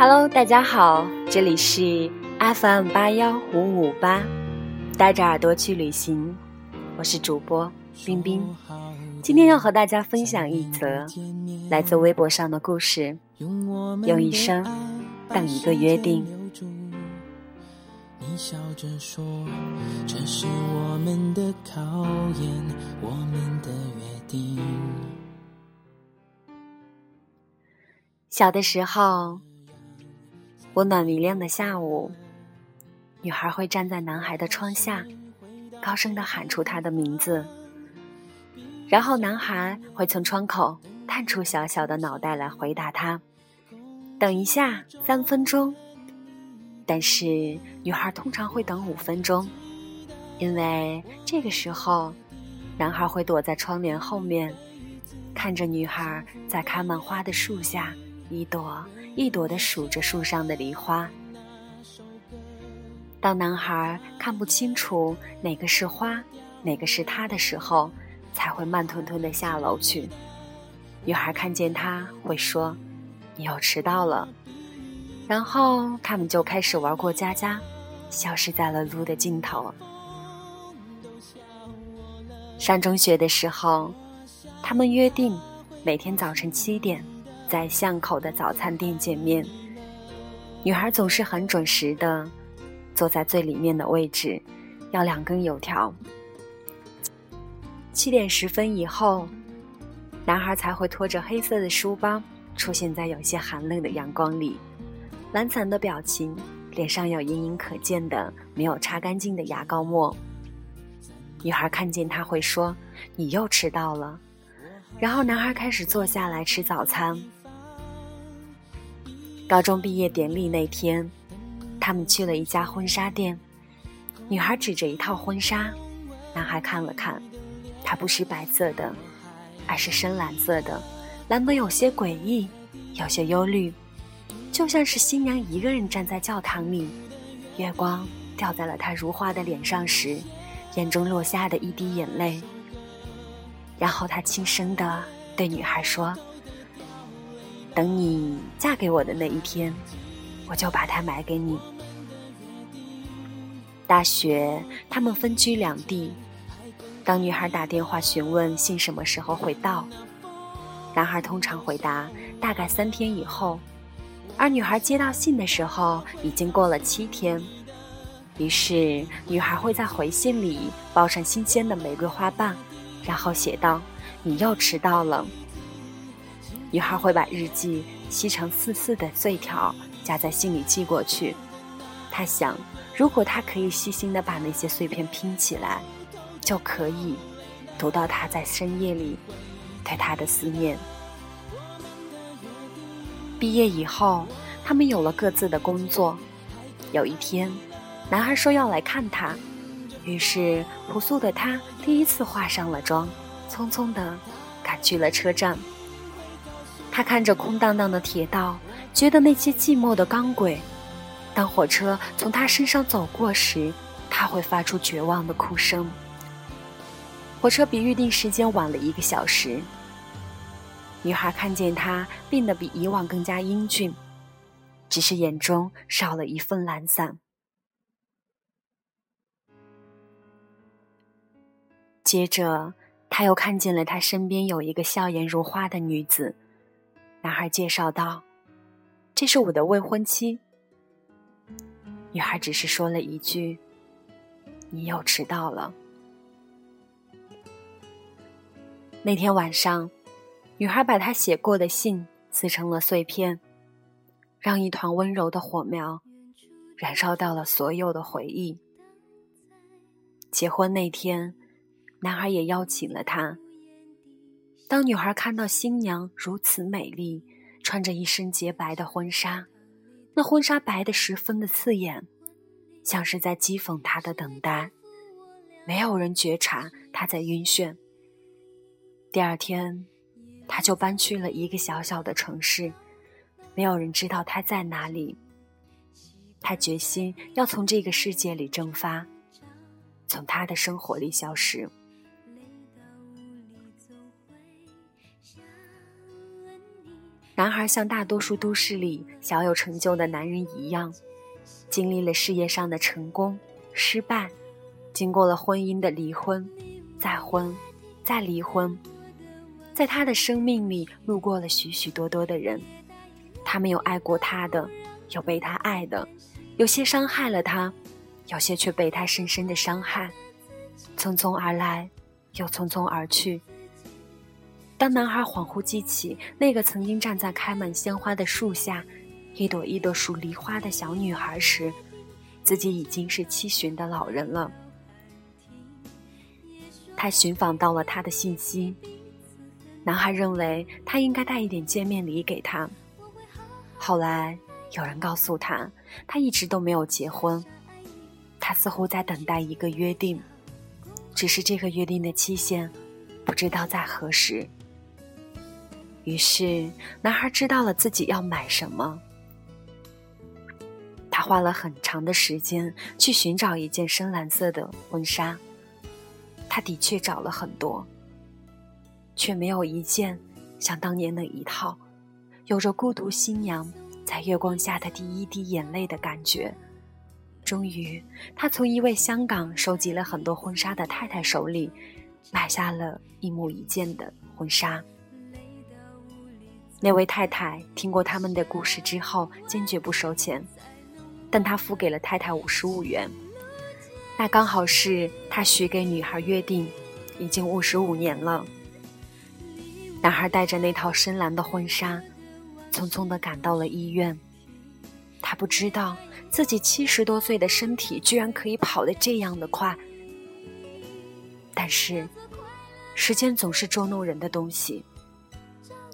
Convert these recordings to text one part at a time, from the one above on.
Hello，大家好，这里是 FM 八幺五五八，带着耳朵去旅行，我是主播冰冰。今天要和大家分享一则来自微博上的故事，用一生等一个约定。你笑着说，这是我们的考验，我们的约定。小的时候。温暖明亮的下午，女孩会站在男孩的窗下，高声的喊出他的名字。然后男孩会从窗口探出小小的脑袋来回答他：“等一下，三分钟。”但是女孩通常会等五分钟，因为这个时候，男孩会躲在窗帘后面，看着女孩在开满花的树下一朵。一朵的数着树上的梨花。当男孩看不清楚哪个是花，哪个是他的时候，才会慢吞吞的下楼去。女孩看见他会说：“你又迟到了。”然后他们就开始玩过家家，消失在了路的尽头。上中学的时候，他们约定每天早晨七点。在巷口的早餐店见面，女孩总是很准时的坐在最里面的位置，要两根油条。七点十分以后，男孩才会拖着黑色的书包出现在有些寒冷的阳光里，懒散的表情，脸上有隐隐可见的没有擦干净的牙膏沫。女孩看见他会说：“你又迟到了。”然后男孩开始坐下来吃早餐。高中毕业典礼那天，他们去了一家婚纱店。女孩指着一套婚纱，男孩看了看，它不是白色的，而是深蓝色的，蓝得有些诡异，有些忧虑，就像是新娘一个人站在教堂里，月光掉在了她如花的脸上时，眼中落下的一滴眼泪。然后他轻声地对女孩说。等你嫁给我的那一天，我就把它买给你。大学，他们分居两地。当女孩打电话询问信什么时候会到，男孩通常回答大概三天以后，而女孩接到信的时候已经过了七天。于是，女孩会在回信里包上新鲜的玫瑰花瓣，然后写道：“你又迟到了。”女孩会把日记撕成四四的碎条，夹在信里寄过去。她想，如果她可以细心的把那些碎片拼起来，就可以读到他在深夜里对她的思念。毕业以后，他们有了各自的工作。有一天，男孩说要来看她，于是朴素的他第一次化上了妆，匆匆的赶去了车站。他看着空荡荡的铁道，觉得那些寂寞的钢轨。当火车从他身上走过时，他会发出绝望的哭声。火车比预定时间晚了一个小时。女孩看见他变得比以往更加英俊，只是眼中少了一份懒散。接着，他又看见了他身边有一个笑颜如花的女子。男孩介绍道：“这是我的未婚妻。”女孩只是说了一句：“你又迟到了。”那天晚上，女孩把她写过的信撕成了碎片，让一团温柔的火苗燃烧到了所有的回忆。结婚那天，男孩也邀请了她。当女孩看到新娘如此美丽，穿着一身洁白的婚纱，那婚纱白的十分的刺眼，像是在讥讽她的等待。没有人觉察她在晕眩。第二天，她就搬去了一个小小的城市，没有人知道她在哪里。她决心要从这个世界里蒸发，从她的生活里消失。男孩像大多数都市里小有成就的男人一样，经历了事业上的成功、失败，经过了婚姻的离婚、再婚、再离婚，在他的生命里路过了许许多多的人，他们有爱过他的，有被他爱的，有些伤害了他，有些却被他深深的伤害，匆匆而来，又匆匆而去。当男孩恍惚记起那个曾经站在开满鲜花的树下，一朵一朵数梨花的小女孩时，自己已经是七旬的老人了。他寻访到了他的信息，男孩认为他应该带一点见面礼给他。后来有人告诉他，他一直都没有结婚，他似乎在等待一个约定，只是这个约定的期限不知道在何时。于是，男孩知道了自己要买什么。他花了很长的时间去寻找一件深蓝色的婚纱。他的确找了很多，却没有一件像当年那一套，有着孤独新娘在月光下的第一滴眼泪的感觉。终于，他从一位香港收集了很多婚纱的太太手里，买下了一模一件的婚纱。那位太太听过他们的故事之后，坚决不收钱，但他付给了太太五十五元，那刚好是他许给女孩约定，已经五十五年了。男孩带着那套深蓝的婚纱，匆匆地赶到了医院。他不知道自己七十多岁的身体居然可以跑得这样的快，但是，时间总是捉弄人的东西。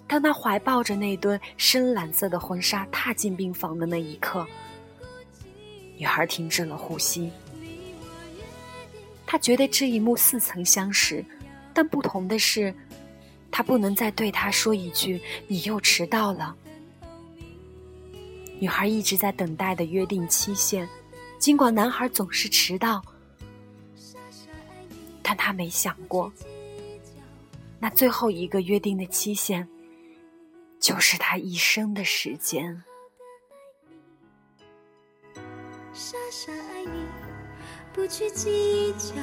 当他怀抱着那堆深蓝色的婚纱踏进病房的那一刻，女孩停止了呼吸。他觉得这一幕似曾相识，但不同的是，他不能再对他说一句“你又迟到了”。女孩一直在等待的约定期限，尽管男孩总是迟到，但他没想过，那最后一个约定的期限。就是他一生的时间。傻傻爱你，不去计较。